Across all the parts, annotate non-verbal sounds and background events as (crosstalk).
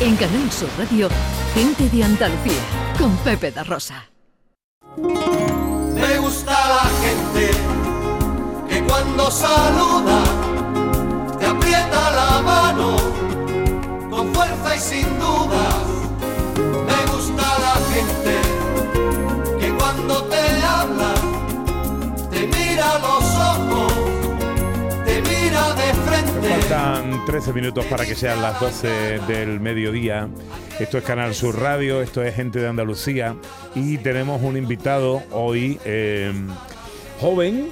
En Canal Sur Radio, Gente de Andalucía, con Pepe da Rosa. Me gusta la gente que cuando saluda te aprieta la mano con fuerza y sin dudas. Me gusta la gente Faltan 13 minutos para que sean las 12 del mediodía. Esto es Canal Sur Radio, esto es Gente de Andalucía y tenemos un invitado hoy eh, joven,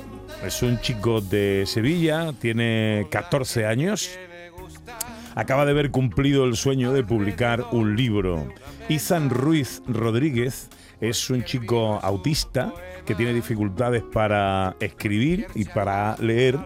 es un chico de Sevilla, tiene 14 años, acaba de haber cumplido el sueño de publicar un libro. Izan Ruiz Rodríguez es un chico autista que tiene dificultades para escribir y para leer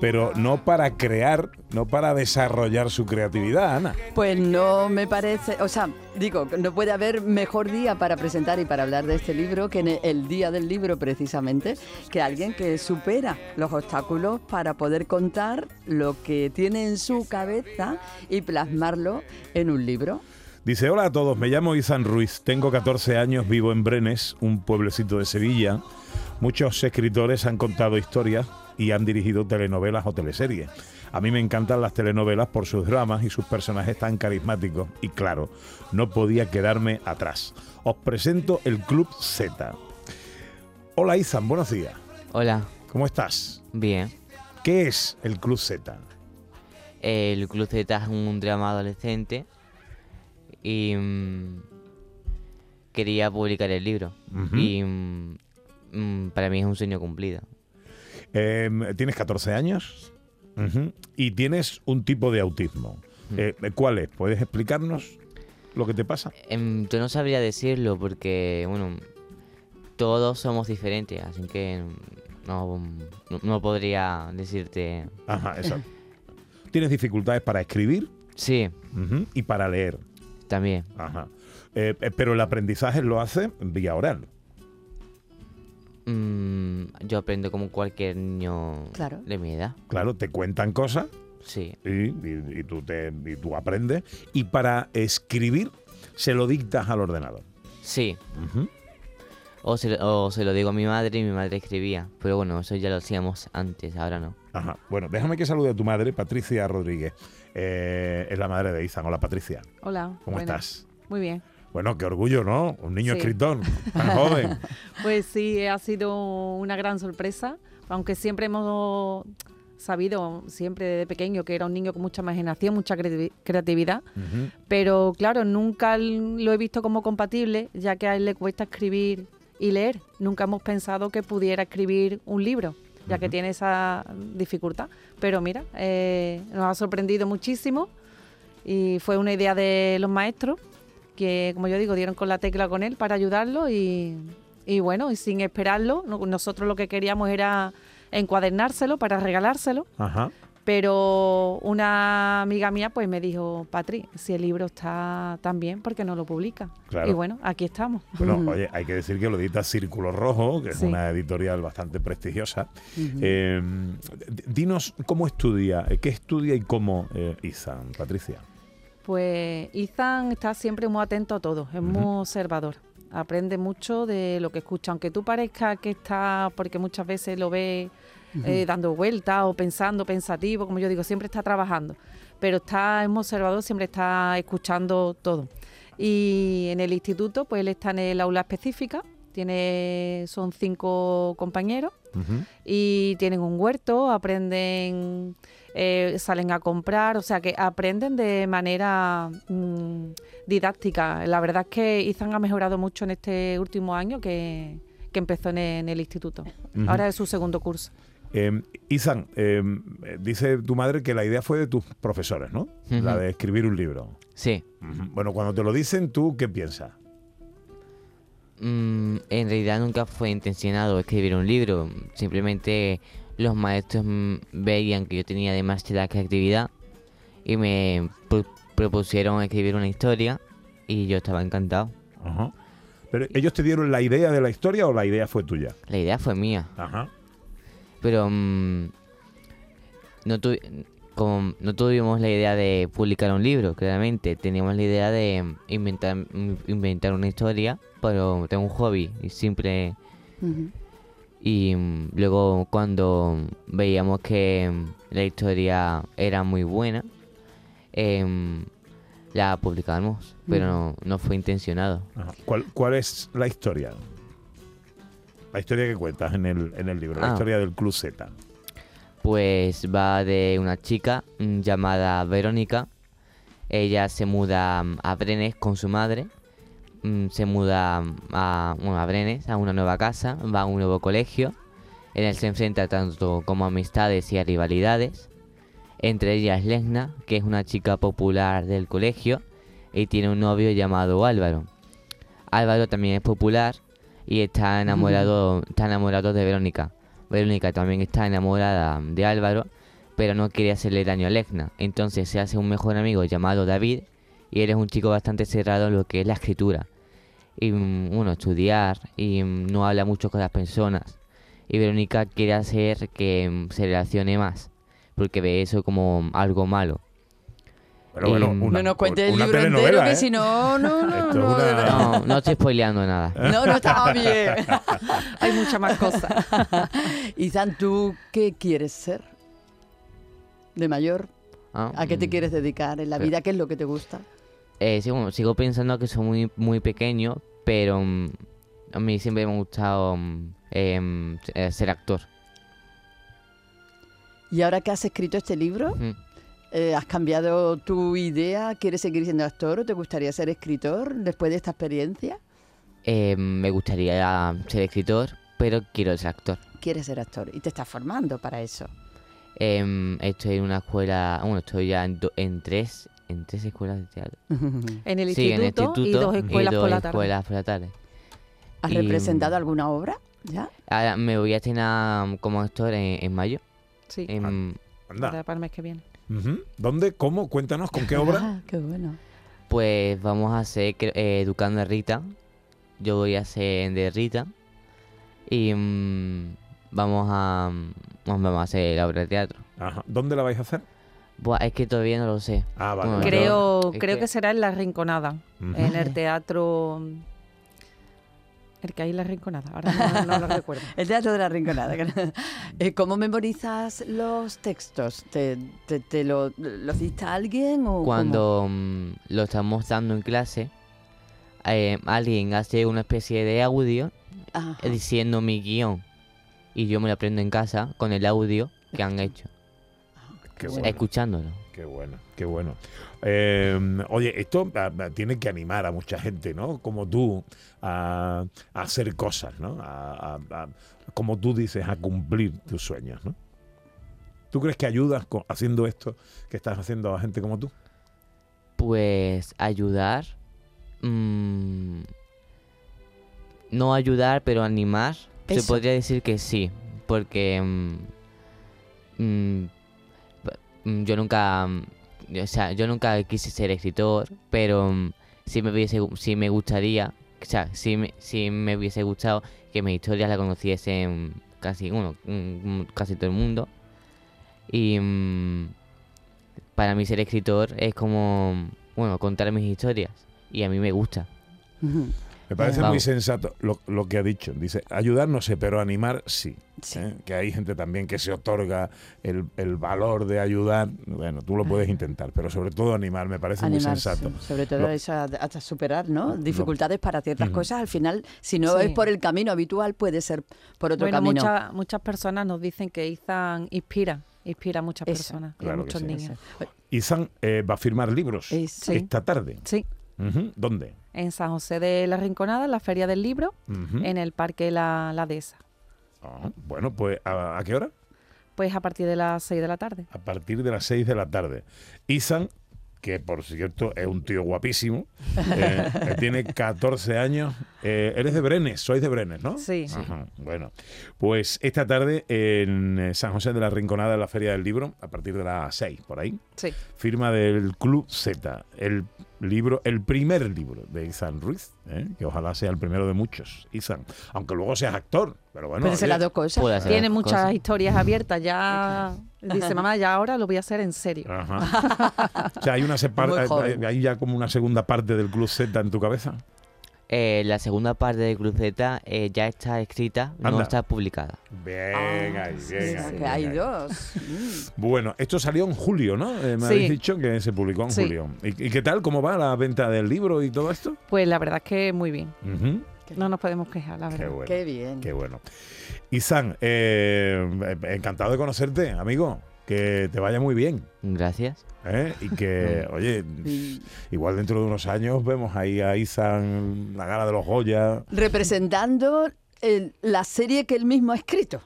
pero no para crear, no para desarrollar su creatividad, Ana. Pues no me parece, o sea, digo, no puede haber mejor día para presentar y para hablar de este libro que en el día del libro precisamente, que alguien que supera los obstáculos para poder contar lo que tiene en su cabeza y plasmarlo en un libro. Dice, hola a todos, me llamo Izan Ruiz, tengo 14 años, vivo en Brenes, un pueblecito de Sevilla. Muchos escritores han contado historias y han dirigido telenovelas o teleseries. A mí me encantan las telenovelas por sus dramas y sus personajes tan carismáticos. Y claro, no podía quedarme atrás. Os presento el Club Z. Hola Izan, buenos días. Hola, ¿Cómo estás? bien. ¿Qué es el Club Z? El Club Z es un drama adolescente y mm, quería publicar el libro. Y mm, mm, para mí es un sueño cumplido. Eh, tienes 14 años y tienes un tipo de autismo. Eh, ¿Cuál es? ¿Puedes explicarnos lo que te pasa? Em, yo no sabría decirlo porque, bueno, todos somos diferentes, así que mm, no, no, no podría decirte... Ajá, exacto. ¿Tienes dificultades para escribir? Sí, y para leer. también. Ajá. Eh, eh, pero el aprendizaje lo hace vía oral. Mm, yo aprendo como cualquier niño Claro. de mi edad. Claro, te cuentan cosas Sí, y, y- y tú, te, y tú aprendes. Y para escribir se lo dictas al ordenador. sí. O se, lo- o se lo digo a mi madre y mi madre escribía. Pero bueno, eso ya lo hacíamos antes, ahora no. Ajá. Bueno, déjame que salude a tu madre, Patricia Rodríguez. Eh, es la madre de Izan. Hola, Patricia. Hola. ¿Cómo buenas. estás? Muy bien. Bueno, qué orgullo, ¿no? Un niño Sí. escritor (laughs) tan joven. Pues sí, ha sido una gran sorpresa, aunque siempre hemos sabido, siempre desde pequeño, que era un niño con mucha imaginación, mucha creati- creatividad, pero claro, nunca lo he visto como compatible, ya que a él le cuesta escribir y leer. Nunca hemos pensado que pudiera escribir un libro, ya que tiene esa dificultad. Pero mira, eh, nos ha sorprendido muchísimo y fue una idea de los maestros que, como yo digo, dieron con la tecla con él para ayudarlo y, y bueno, y sin esperarlo, no- nosotros lo que queríamos era encuadernárselo para regalárselo, Ajá. pero una amiga mía pues me dijo, Patri, si el libro está tan bien, ¿por qué no lo publica? Claro. Y bueno, aquí estamos. Bueno, (laughs) oye, hay que decir que lo edita Círculo Rojo, que es Sí. una editorial bastante prestigiosa. Eh, dinos cómo estudia, eh, qué estudia y cómo eh, Izan, Patricia. Pues Ethan está siempre muy atento a todo, es muy observador. Aprende mucho de lo que escucha, aunque tú parezca que está, porque muchas veces lo ve eh, dando vueltas o pensando, pensativo, como yo digo, siempre está trabajando, pero está es muy observador, siempre está escuchando todo. Y en el instituto, pues él está en el aula específica, tiene, son cinco compañeros y tienen un huerto, aprenden, eh, salen a comprar, o sea que aprenden de manera mm, didáctica. La verdad es que Ethan ha mejorado mucho en este último año que, que empezó en el, en el instituto. Ahora es su segundo curso. Eh, Izan, eh, dice tu madre que la idea fue de tus profesores, ¿no? La de escribir un libro. Sí. Bueno, cuando te lo dicen, ¿tú qué piensas? Mm, en realidad nunca fue intencionado escribir un libro. Simplemente los maestros mm, veían que yo tenía demasiada creatividad y me pro- propusieron escribir una historia y yo estaba encantado. Ajá. ¿Pero ellos te dieron la idea de la historia o la idea fue tuya? La idea fue mía, Ajá. pero mm, no tu- como no tuvimos la idea de publicar un libro, claramente, teníamos la idea de inventar, inventar una historia, pero tengo un hobby y siempre... Y mm, luego cuando veíamos que mm, la historia era muy buena, em, la publicamos, pero no, no fue intencionado. Ajá. ¿Cuál, ¿Cuál es la historia? La historia que cuentas en el, en el libro, la Ah. historia del Club Z. Pues va de una chica mm, llamada Verónica. Ella se muda mm, a Brenes con su madre. Mm, Se muda a, bueno, a Brenes, a una nueva casa, va a un nuevo colegio. En él se enfrenta tanto como a amistades y a rivalidades. Entre ellas Lesna, que es una chica popular del colegio, y tiene un novio llamado Álvaro. Álvaro también es popular y está enamorado, está enamorado de Verónica. Verónica también está enamorada de Álvaro, pero no quiere hacerle daño a Lesna. Entonces se hace un mejor amigo llamado David y él es un chico bastante cerrado en lo que es la escritura. Y mm, bueno, estudiar y mm, no habla mucho con las personas. Y Verónica quiere hacer que mm, se relacione más, porque ve eso como algo malo. Pero bueno, una, no nos cuentes el libro entero, telenovela, que ¿eh? si no, no, no, Esto es no, una-. No, no estoy spoileando nada. (laughs) No, no estaba (laughs) bien. Hay muchas más cosas. (laughs) Izan, ¿tú qué quieres ser? ¿De mayor? Ah, ¿A qué te mm. quieres dedicar en la Pero- vida? ¿Qué es lo que te gusta? Eh, bueno, sigo pensando que soy muy, muy pequeño, pero mm, a mí siempre me ha gustado em, eh, ser actor. Y ahora que has escrito este libro, Mm. eh, ¿has cambiado tu idea? ¿Quieres seguir siendo actor o te gustaría ser escritor después de esta experiencia? Eh, me gustaría ser escritor, pero quiero ser actor. Quieres ser actor y te estás formando para eso. Em, estoy en una escuela, bueno, estoy ya en, do- en tres, en tres escuelas de teatro. (laughs) En el Sí, en el instituto, y dos escuelas y por la tarde. escuelas por la tarde. ¿Has Y, representado mm, alguna obra? ¿Ya? Ahora me voy a estrenar como actor en, en mayo. Sí, En- Anda. para para el mes que viene. ¿Dónde? ¿Cómo? Cuéntanos, ¿con qué obra? (laughs) Ah, qué bueno. Pues vamos a hacer eh, Educando a Rita. Yo voy a ser de Rita. Y mm, vamos a mm, vamos a hacer la obra de teatro. Ajá. ¿Dónde la vais a hacer? Buah, es que todavía no lo sé. Ah, vale. Bueno. Creo, creo que- que será en La Rinconada, en el teatro... El que hay en La Rinconada, ahora no, no lo (laughs) recuerdo. El Teatro de la Rinconada. Eh, ¿Cómo memorizas los textos? ¿Te, te, te lo, lo dicta alguien o? Cuando mm, lo estamos dando en clase, eh, alguien hace una especie de audio Ajá. eh, diciendo mi guion. Y yo me lo aprendo en casa con el audio que han (laughs) hecho, Qué bueno. escuchándolo. Qué bueno, qué bueno. Eh, oye, esto ah, ah, tiene que animar a mucha gente, ¿no? Como tú, a, a hacer cosas, ¿no? A- a- a- como tú dices, a cumplir tus sueños, ¿no? ¿Tú crees que ayudas haciendo esto que estás haciendo a gente como tú? Pues ayudar. mm, no ayudar, pero animar. Se podría decir que sí. Porque mm, mm, yo nunca. mm, O sea, yo nunca quise ser escritor, pero mm, sí me hubiese, sí me gustaría. O sea, sí me, me hubiese gustado que mis historias la conociesen casi, mm, mm, casi todo el mundo. Y mm, para mí ser escritor es como, bueno, contar mis historias. Y a mí me gusta. Me parece muy sensato lo, lo que ha dicho. Dice, ayudar no sé, pero animar sí. Sí. ¿eh? Que hay gente también que se otorga el, el valor de ayudar. Bueno, tú lo puedes intentar, pero sobre todo animar, me parece muy sensato. sí. Sobre todo Lo- eso, hasta superar ¿no? dificultades para ciertas cosas. Al final, si no Sí. es por el camino habitual, puede ser por otro Bueno, camino. muchas muchas personas nos dicen que Izan inspira, inspira a muchas Eso, personas y a muchos sí. niños. Izan eh, va a firmar libros. Sí. esta tarde. Sí. ¿Dónde? En San José de la Rinconada, en la Feria del Libro, en el Parque La, la Dehesa. Ah, bueno, pues ¿a, a qué hora? Pues a partir de las 6 de la tarde. A partir de las 6 de la tarde. Izan, que por cierto es un tío guapísimo, (laughs) eh, eh, tiene 14 años. Eh, eres de Brenes, sois de Brenes, ¿no? Sí. Ajá, Bueno, pues esta tarde en San José de la Rinconada, en la Feria del Libro, a partir de las 6, por ahí, Sí. firma del Club Z. El libro, el primer libro de Izan Ruiz, ¿eh? que ojalá sea el primero de muchos, Izan. Aunque luego seas actor, pero bueno. Pero se oye, las dos cosas. Puede Tiene muchas cosas. historias abiertas. Ya (laughs) dice, mamá, ya ahora lo voy a hacer en serio. Ajá. o sea, hay una (laughs) separ- Muy hay- joven. hay ya como una segunda parte del Club Z en tu cabeza. Eh, la segunda parte de Z eh, ya está escrita, Anda. no está publicada. Bien, Ah, sí, hay dos. Mm. Bueno, esto salió en julio, ¿no? Eh, me Sí. habéis dicho que se publicó en Sí. julio. ¿Y, y qué tal? ¿Cómo va la venta del libro y todo esto? Pues la verdad es que muy bien. No nos podemos quejar, la Qué verdad. bueno. Qué bien. Qué bueno. Isan, eh, encantado de conocerte, amigo. Que te vaya muy bien. Gracias. ¿eh? Y que, (laughs) oye, igual dentro de unos años vemos ahí a Isan, la gala de los Goya. representando el- la serie que él mismo ha escrito.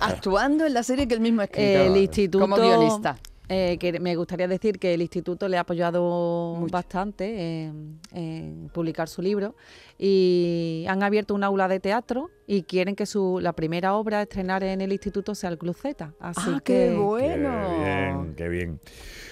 Actuando en la serie que él mismo ha escrito. El instituto. Como guionista. Eh, que me gustaría decir que el instituto le ha apoyado Mucho. bastante en, en publicar su libro y han abierto un aula de teatro y quieren que su la primera obra a estrenar en el instituto sea el Club Z. Así Ah, que qué bueno. Qué bien, qué bien.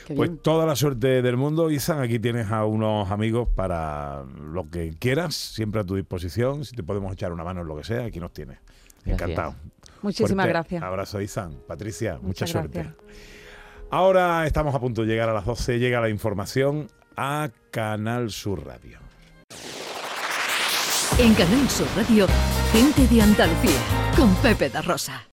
Qué Pues bien. toda la suerte del mundo, Isan. Aquí tienes a unos amigos para lo que quieras, siempre a tu disposición. Si te podemos echar una mano en lo que sea, aquí nos tienes. Gracias. Encantado. muchísimas Fuerte gracias. Abrazo, Isan. Patricia, mucha Muchas suerte. gracias. Ahora estamos a punto de llegar a las 12. Llega la información a Canal Sur Radio. En Canal Sur Radio, gente de Andalucía, con Pepe da Rosa.